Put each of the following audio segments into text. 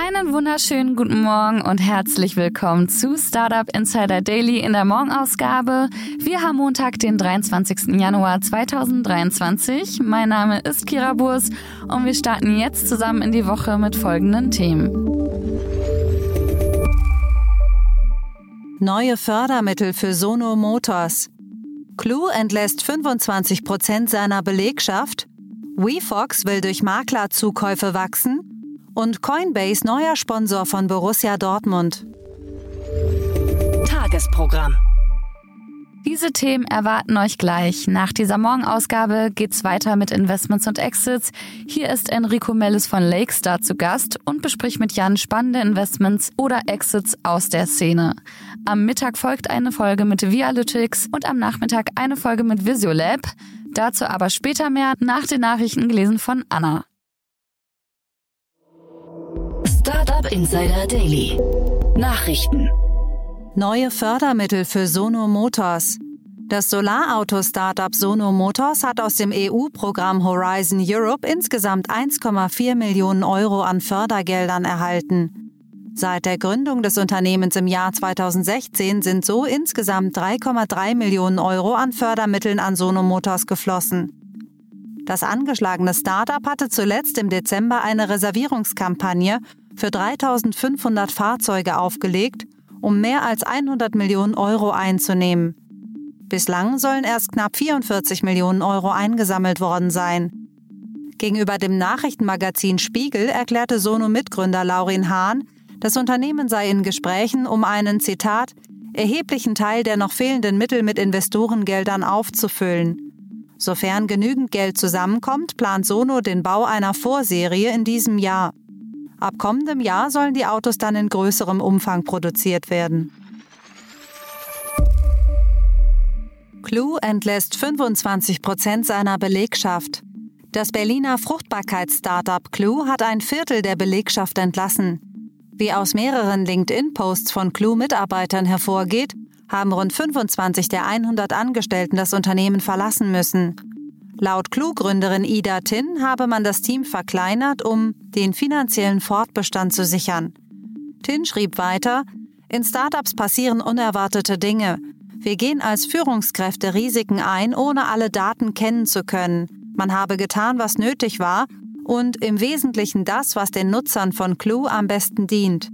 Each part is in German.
Einen wunderschönen guten Morgen und herzlich willkommen zu Startup Insider Daily in der Morgenausgabe. Wir haben Montag, den 23. Januar 2023. Mein Name ist Kira Burs und wir starten jetzt zusammen in die Woche mit folgenden Themen. Neue Fördermittel für Sono Motors. Clue entlässt 25 Prozent seiner Belegschaft. WeFox will durch Maklerzukäufe wachsen und Coinbase neuer Sponsor von Borussia Dortmund. Tagesprogramm. Diese Themen erwarten euch gleich. Nach dieser Morgenausgabe geht's weiter mit Investments und Exits. Hier ist Enrico Mellis von Lakestar zu Gast und bespricht mit Jan spannende Investments oder Exits aus der Szene. Am Mittag folgt eine Folge mit Vialytics und am Nachmittag eine Folge mit Visiolab. Dazu aber später mehr nach den Nachrichten gelesen von Anna. Startup Insider Daily. Nachrichten. Neue Fördermittel für Sono Motors. Das Solarauto-Startup Sono Motors hat aus dem EU-Programm Horizon Europe insgesamt 1,4 Millionen Euro an Fördergeldern erhalten. Seit der Gründung des Unternehmens im Jahr 2016 sind so insgesamt 3,3 Millionen Euro an Fördermitteln an Sono Motors geflossen. Das angeschlagene Startup hatte zuletzt im Dezember eine Reservierungskampagne für 3500 Fahrzeuge aufgelegt, um mehr als 100 Millionen Euro einzunehmen. Bislang sollen erst knapp 44 Millionen Euro eingesammelt worden sein. Gegenüber dem Nachrichtenmagazin Spiegel erklärte Sono-Mitgründer Laurin Hahn, das Unternehmen sei in Gesprächen, um einen, Zitat, erheblichen Teil der noch fehlenden Mittel mit Investorengeldern aufzufüllen. Sofern genügend Geld zusammenkommt, plant Sono den Bau einer Vorserie in diesem Jahr. Ab kommendem Jahr sollen die Autos dann in größerem Umfang produziert werden. Clue entlässt 25 Prozent seiner Belegschaft. Das Berliner Fruchtbarkeits-Startup Clue hat ein Viertel der Belegschaft entlassen. Wie aus mehreren LinkedIn-Posts von Clue-Mitarbeitern hervorgeht, haben rund 25 der 100 Angestellten das Unternehmen verlassen müssen. Laut Clue-Gründerin Ida Tin habe man das Team verkleinert, um den finanziellen Fortbestand zu sichern. Tin schrieb weiter, in Startups passieren unerwartete Dinge. Wir gehen als Führungskräfte Risiken ein, ohne alle Daten kennen zu können. Man habe getan, was nötig war und im Wesentlichen das, was den Nutzern von Clue am besten dient.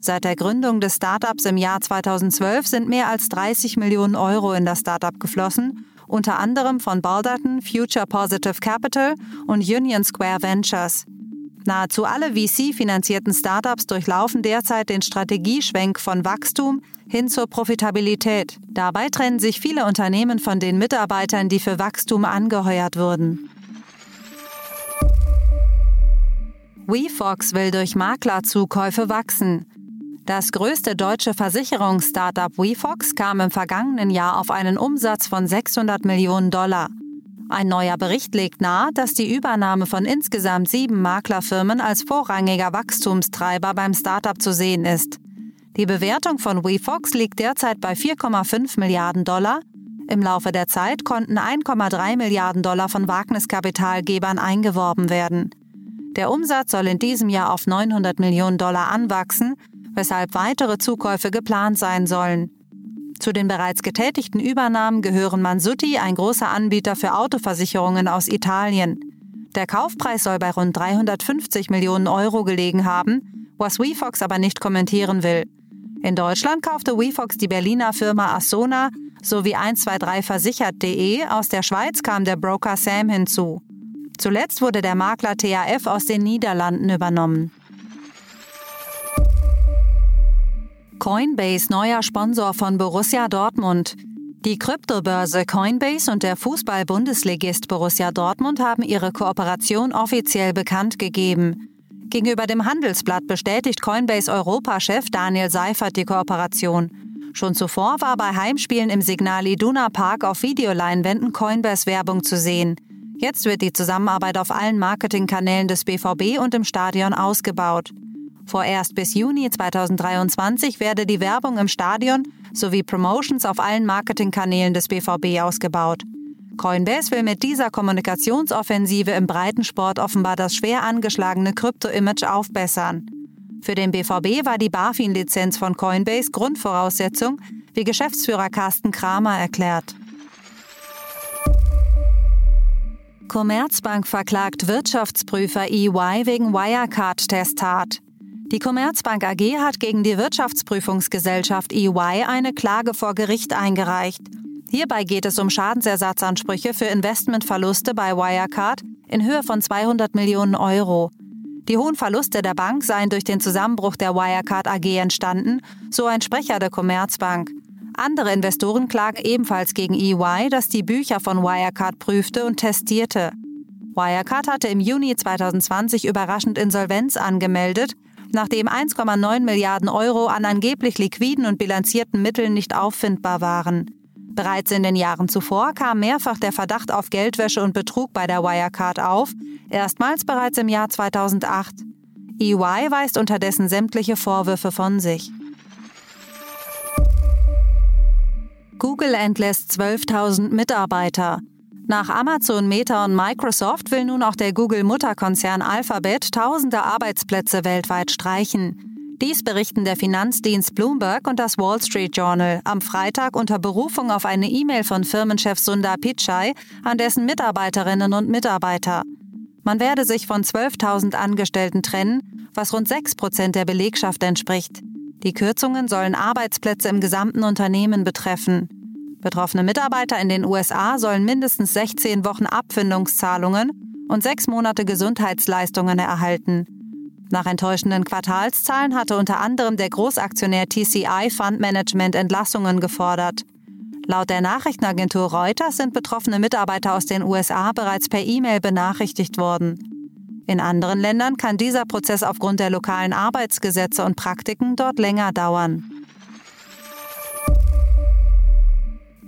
Seit der Gründung des Startups im Jahr 2012 sind mehr als 30 Millionen Euro in das Startup geflossen unter anderem von Balderton, Future Positive Capital und Union Square Ventures. Nahezu alle VC-finanzierten Startups durchlaufen derzeit den Strategieschwenk von Wachstum hin zur Profitabilität. Dabei trennen sich viele Unternehmen von den Mitarbeitern, die für Wachstum angeheuert wurden. WeFox will durch Maklerzukäufe wachsen. Das größte deutsche Versicherungsstartup WeFox kam im vergangenen Jahr auf einen Umsatz von 600 Millionen Dollar. Ein neuer Bericht legt nahe, dass die Übernahme von insgesamt sieben Maklerfirmen als vorrangiger Wachstumstreiber beim Startup zu sehen ist. Die Bewertung von WeFox liegt derzeit bei 4,5 Milliarden Dollar. Im Laufe der Zeit konnten 1,3 Milliarden Dollar von Wagniskapitalgebern eingeworben werden. Der Umsatz soll in diesem Jahr auf 900 Millionen Dollar anwachsen weshalb weitere Zukäufe geplant sein sollen. Zu den bereits getätigten Übernahmen gehören Mansutti, ein großer Anbieter für Autoversicherungen aus Italien. Der Kaufpreis soll bei rund 350 Millionen Euro gelegen haben, was WeFox aber nicht kommentieren will. In Deutschland kaufte WeFox die Berliner Firma Assona sowie 123versichert.de, aus der Schweiz kam der Broker Sam hinzu. Zuletzt wurde der Makler TAF aus den Niederlanden übernommen. Coinbase neuer Sponsor von Borussia Dortmund. Die Kryptobörse Coinbase und der Fußball-Bundesligist Borussia Dortmund haben ihre Kooperation offiziell bekannt gegeben. Gegenüber dem Handelsblatt bestätigt Coinbase Europachef Daniel Seifert die Kooperation. Schon zuvor war bei Heimspielen im Signal Iduna Park auf Videoleinwänden Coinbase-Werbung zu sehen. Jetzt wird die Zusammenarbeit auf allen Marketingkanälen des BVB und im Stadion ausgebaut. Vorerst bis Juni 2023 werde die Werbung im Stadion sowie Promotions auf allen Marketingkanälen des BVB ausgebaut. Coinbase will mit dieser Kommunikationsoffensive im Breitensport offenbar das schwer angeschlagene Krypto-Image aufbessern. Für den BVB war die BaFin-Lizenz von Coinbase Grundvoraussetzung, wie Geschäftsführer Carsten Kramer erklärt. Commerzbank verklagt Wirtschaftsprüfer EY wegen Wirecard-Testat. Die Commerzbank AG hat gegen die Wirtschaftsprüfungsgesellschaft EY eine Klage vor Gericht eingereicht. Hierbei geht es um Schadensersatzansprüche für Investmentverluste bei Wirecard in Höhe von 200 Millionen Euro. Die hohen Verluste der Bank seien durch den Zusammenbruch der Wirecard AG entstanden, so ein Sprecher der Commerzbank. Andere Investoren klagen ebenfalls gegen EY, das die Bücher von Wirecard prüfte und testierte. Wirecard hatte im Juni 2020 überraschend Insolvenz angemeldet, nachdem 1,9 Milliarden Euro an angeblich liquiden und bilanzierten Mitteln nicht auffindbar waren. Bereits in den Jahren zuvor kam mehrfach der Verdacht auf Geldwäsche und Betrug bei der Wirecard auf, erstmals bereits im Jahr 2008. EY weist unterdessen sämtliche Vorwürfe von sich. Google entlässt 12.000 Mitarbeiter. Nach Amazon, Meta und Microsoft will nun auch der Google-Mutterkonzern Alphabet tausende Arbeitsplätze weltweit streichen. Dies berichten der Finanzdienst Bloomberg und das Wall Street Journal am Freitag unter Berufung auf eine E-Mail von Firmenchef Sundar Pichai an dessen Mitarbeiterinnen und Mitarbeiter. Man werde sich von 12.000 Angestellten trennen, was rund 6 Prozent der Belegschaft entspricht. Die Kürzungen sollen Arbeitsplätze im gesamten Unternehmen betreffen. Betroffene Mitarbeiter in den USA sollen mindestens 16 Wochen Abfindungszahlungen und sechs Monate Gesundheitsleistungen erhalten. Nach enttäuschenden Quartalszahlen hatte unter anderem der Großaktionär TCI Fund Management Entlassungen gefordert. Laut der Nachrichtenagentur Reuters sind betroffene Mitarbeiter aus den USA bereits per E-Mail benachrichtigt worden. In anderen Ländern kann dieser Prozess aufgrund der lokalen Arbeitsgesetze und Praktiken dort länger dauern.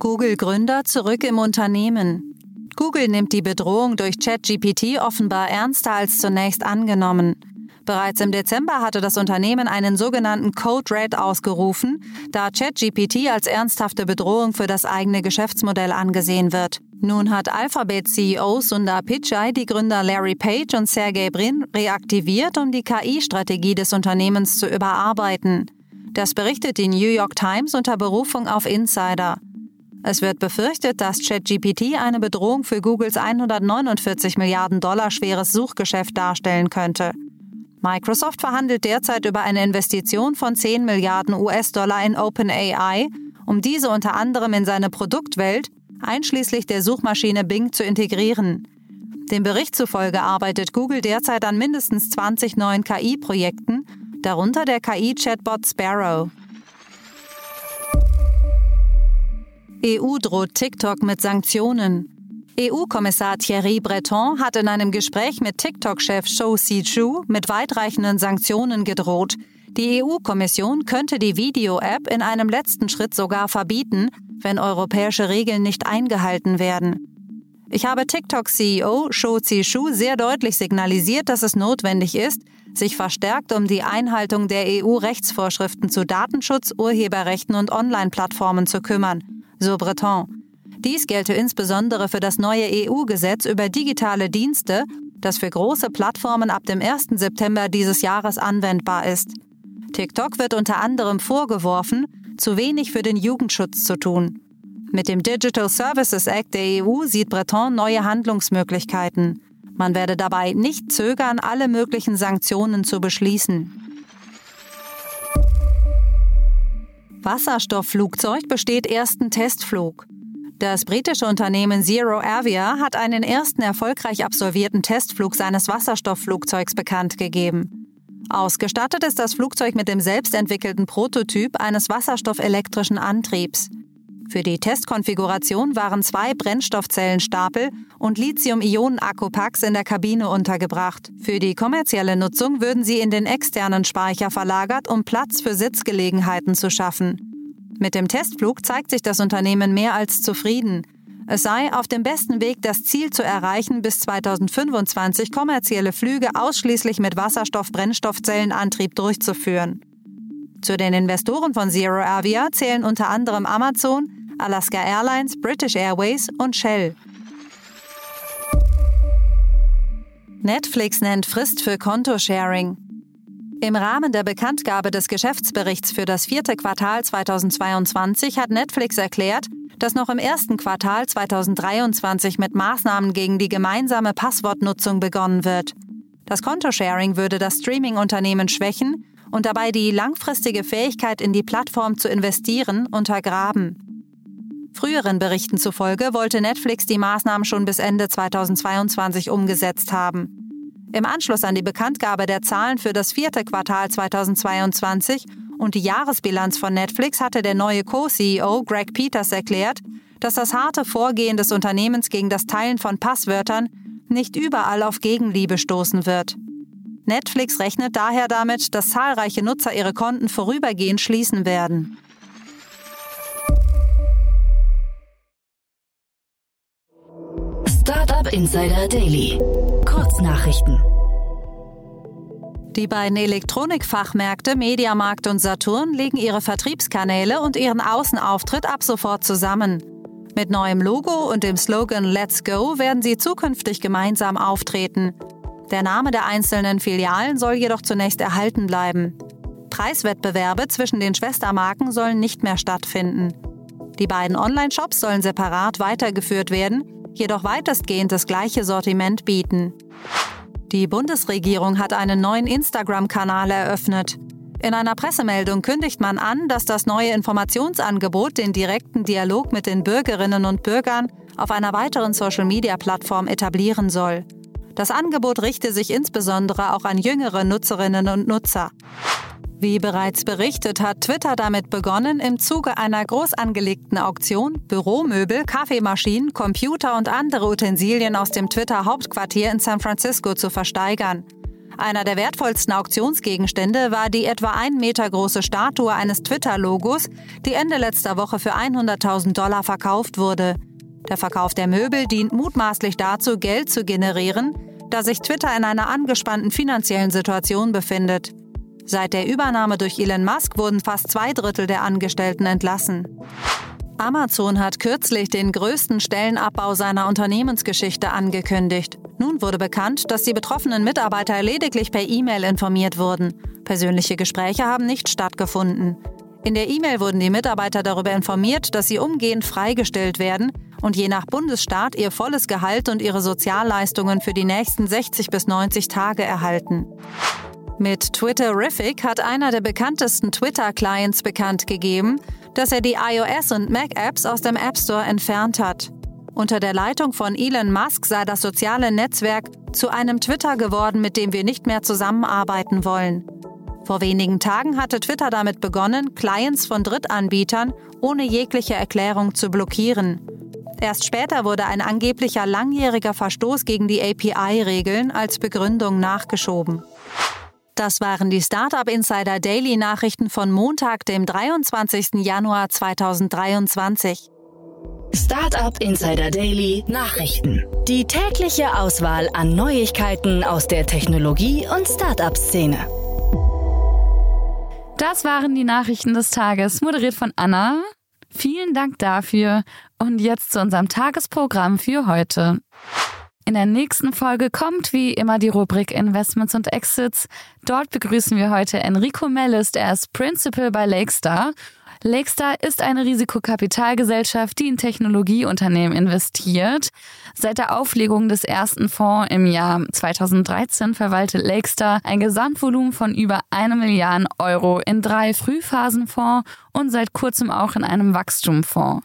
Google-Gründer zurück im Unternehmen. Google nimmt die Bedrohung durch ChatGPT offenbar ernster als zunächst angenommen. Bereits im Dezember hatte das Unternehmen einen sogenannten Code Red ausgerufen, da ChatGPT als ernsthafte Bedrohung für das eigene Geschäftsmodell angesehen wird. Nun hat Alphabet-CEO Sundar Pichai die Gründer Larry Page und Sergey Brin reaktiviert, um die KI-Strategie des Unternehmens zu überarbeiten. Das berichtet die New York Times unter Berufung auf Insider. Es wird befürchtet, dass ChatGPT eine Bedrohung für Googles 149 Milliarden Dollar schweres Suchgeschäft darstellen könnte. Microsoft verhandelt derzeit über eine Investition von 10 Milliarden US-Dollar in OpenAI, um diese unter anderem in seine Produktwelt, einschließlich der Suchmaschine Bing, zu integrieren. Dem Bericht zufolge arbeitet Google derzeit an mindestens 20 neuen KI-Projekten, darunter der KI-Chatbot Sparrow. EU droht TikTok mit Sanktionen. EU-Kommissar Thierry Breton hat in einem Gespräch mit TikTok-Chef Shou Si-chu mit weitreichenden Sanktionen gedroht. Die EU-Kommission könnte die Video-App in einem letzten Schritt sogar verbieten, wenn europäische Regeln nicht eingehalten werden. Ich habe TikTok-CEO Shou Si-chu sehr deutlich signalisiert, dass es notwendig ist, sich verstärkt um die Einhaltung der EU-Rechtsvorschriften zu Datenschutz, Urheberrechten und Online-Plattformen zu kümmern, so Breton. Dies gelte insbesondere für das neue EU-Gesetz über digitale Dienste, das für große Plattformen ab dem 1. September dieses Jahres anwendbar ist. TikTok wird unter anderem vorgeworfen, zu wenig für den Jugendschutz zu tun. Mit dem Digital Services Act der EU sieht Breton neue Handlungsmöglichkeiten. Man werde dabei nicht zögern, alle möglichen Sanktionen zu beschließen. Wasserstoffflugzeug besteht ersten Testflug. Das britische Unternehmen Zero Avia hat einen ersten erfolgreich absolvierten Testflug seines Wasserstoffflugzeugs bekannt gegeben. Ausgestattet ist das Flugzeug mit dem selbstentwickelten Prototyp eines wasserstoffelektrischen Antriebs. Für die Testkonfiguration waren zwei Brennstoffzellenstapel und Lithium-Ionen-Akkupacks in der Kabine untergebracht. Für die kommerzielle Nutzung würden sie in den externen Speicher verlagert, um Platz für Sitzgelegenheiten zu schaffen. Mit dem Testflug zeigt sich das Unternehmen mehr als zufrieden. Es sei auf dem besten Weg, das Ziel zu erreichen, bis 2025 kommerzielle Flüge ausschließlich mit Wasserstoff-Brennstoffzellenantrieb durchzuführen. Zu den Investoren von Zero Avia zählen unter anderem Amazon, Alaska Airlines, British Airways und Shell. Netflix nennt Frist für Kontosharing. Im Rahmen der Bekanntgabe des Geschäftsberichts für das vierte Quartal 2022 hat Netflix erklärt, dass noch im ersten Quartal 2023 mit Maßnahmen gegen die gemeinsame Passwortnutzung begonnen wird. Das Kontosharing würde das Streaming-Unternehmen schwächen und dabei die langfristige Fähigkeit in die Plattform zu investieren untergraben. Früheren Berichten zufolge wollte Netflix die Maßnahmen schon bis Ende 2022 umgesetzt haben. Im Anschluss an die Bekanntgabe der Zahlen für das vierte Quartal 2022 und die Jahresbilanz von Netflix hatte der neue Co-CEO Greg Peters erklärt, dass das harte Vorgehen des Unternehmens gegen das Teilen von Passwörtern nicht überall auf Gegenliebe stoßen wird. Netflix rechnet daher damit, dass zahlreiche Nutzer ihre Konten vorübergehend schließen werden. Insider Daily. Kurznachrichten. Die beiden Elektronikfachmärkte Mediamarkt und Saturn legen ihre Vertriebskanäle und ihren Außenauftritt ab sofort zusammen. Mit neuem Logo und dem Slogan Let's Go werden sie zukünftig gemeinsam auftreten. Der Name der einzelnen Filialen soll jedoch zunächst erhalten bleiben. Preiswettbewerbe zwischen den Schwestermarken sollen nicht mehr stattfinden. Die beiden Online-Shops sollen separat weitergeführt werden, jedoch weitestgehend das gleiche Sortiment bieten. Die Bundesregierung hat einen neuen Instagram-Kanal eröffnet. In einer Pressemeldung kündigt man an, dass das neue Informationsangebot den direkten Dialog mit den Bürgerinnen und Bürgern auf einer weiteren Social-Media-Plattform etablieren soll. Das Angebot richte sich insbesondere auch an jüngere Nutzerinnen und Nutzer. Wie bereits berichtet, hat Twitter damit begonnen, im Zuge einer groß angelegten Auktion Büromöbel, Kaffeemaschinen, Computer und andere Utensilien aus dem Twitter-Hauptquartier in San Francisco zu versteigern. Einer der wertvollsten Auktionsgegenstände war die etwa ein Meter große Statue eines Twitter-Logos, die Ende letzter Woche für 100.000 Dollar verkauft wurde. Der Verkauf der Möbel dient mutmaßlich dazu, Geld zu generieren, da sich Twitter in einer angespannten finanziellen Situation befindet. Seit der Übernahme durch Elon Musk wurden fast zwei Drittel der Angestellten entlassen. Amazon hat kürzlich den größten Stellenabbau seiner Unternehmensgeschichte angekündigt. Nun wurde bekannt, dass die betroffenen Mitarbeiter lediglich per E-Mail informiert wurden. Persönliche Gespräche haben nicht stattgefunden. In der E-Mail wurden die Mitarbeiter darüber informiert, dass sie umgehend freigestellt werden und je nach Bundesstaat ihr volles Gehalt und ihre Sozialleistungen für die nächsten 60 bis 90 Tage erhalten. Mit Twitterific hat einer der bekanntesten Twitter-Clients bekannt gegeben, dass er die iOS- und Mac-Apps aus dem App Store entfernt hat. Unter der Leitung von Elon Musk sei das soziale Netzwerk zu einem Twitter geworden, mit dem wir nicht mehr zusammenarbeiten wollen. Vor wenigen Tagen hatte Twitter damit begonnen, Clients von Drittanbietern ohne jegliche Erklärung zu blockieren. Erst später wurde ein angeblicher langjähriger Verstoß gegen die API-Regeln als Begründung nachgeschoben. Das waren die Startup Insider Daily Nachrichten von Montag, dem 23. Januar 2023. Startup Insider Daily Nachrichten. Die tägliche Auswahl an Neuigkeiten aus der Technologie- und Startup-Szene. Das waren die Nachrichten des Tages, moderiert von Anna. Vielen Dank dafür. Und jetzt zu unserem Tagesprogramm für heute. In der nächsten Folge kommt wie immer die Rubrik Investments und Exits. Dort begrüßen wir heute Enrico Mellis, der ist Principal bei Lakestar. Lakestar ist eine Risikokapitalgesellschaft, die in Technologieunternehmen investiert. Seit der Auflegung des ersten Fonds im Jahr 2013 verwaltet Lakestar ein Gesamtvolumen von über eine Milliarde Euro in drei Frühphasenfonds und seit kurzem auch in einem Wachstumfonds.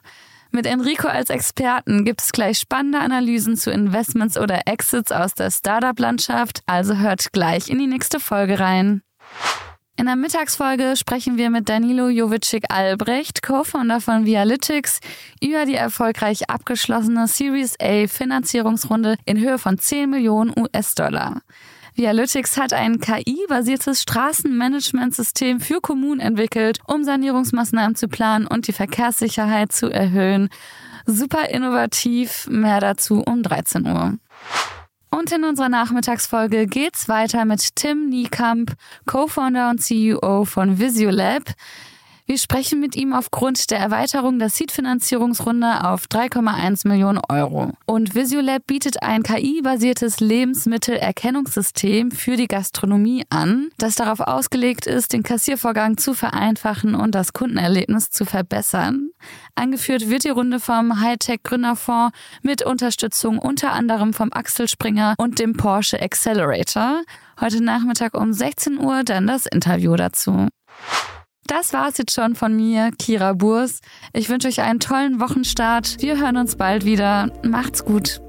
Mit Enrico als Experten gibt es gleich spannende Analysen zu Investments oder Exits aus der Startup-Landschaft, also hört gleich in die nächste Folge rein. In der Mittagsfolge sprechen wir mit Danilo Jovicic Albrecht, Co-Founder von Vialytics, über die erfolgreich abgeschlossene Series A Finanzierungsrunde in Höhe von 10 Millionen US-Dollar. Vialytics hat ein KI-basiertes Straßenmanagementsystem für Kommunen entwickelt, um Sanierungsmaßnahmen zu planen und die Verkehrssicherheit zu erhöhen. Super innovativ. Mehr dazu um 13 Uhr. Und in unserer Nachmittagsfolge geht's weiter mit Tim Niekamp, Co-Founder und CEO von Visiolab. Wir sprechen mit ihm aufgrund der Erweiterung der Seed-Finanzierungsrunde auf 3,1 Millionen Euro. Und Visiolab bietet ein KI-basiertes Lebensmittelerkennungssystem für die Gastronomie an, das darauf ausgelegt ist, den Kassiervorgang zu vereinfachen und das Kundenerlebnis zu verbessern. Angeführt wird die Runde vom Hightech Gründerfonds mit Unterstützung unter anderem vom Axel Springer und dem Porsche Accelerator. Heute Nachmittag um 16 Uhr dann das Interview dazu. Das war's jetzt schon von mir, Kira Burs. Ich wünsche euch einen tollen Wochenstart. Wir hören uns bald wieder. Macht's gut.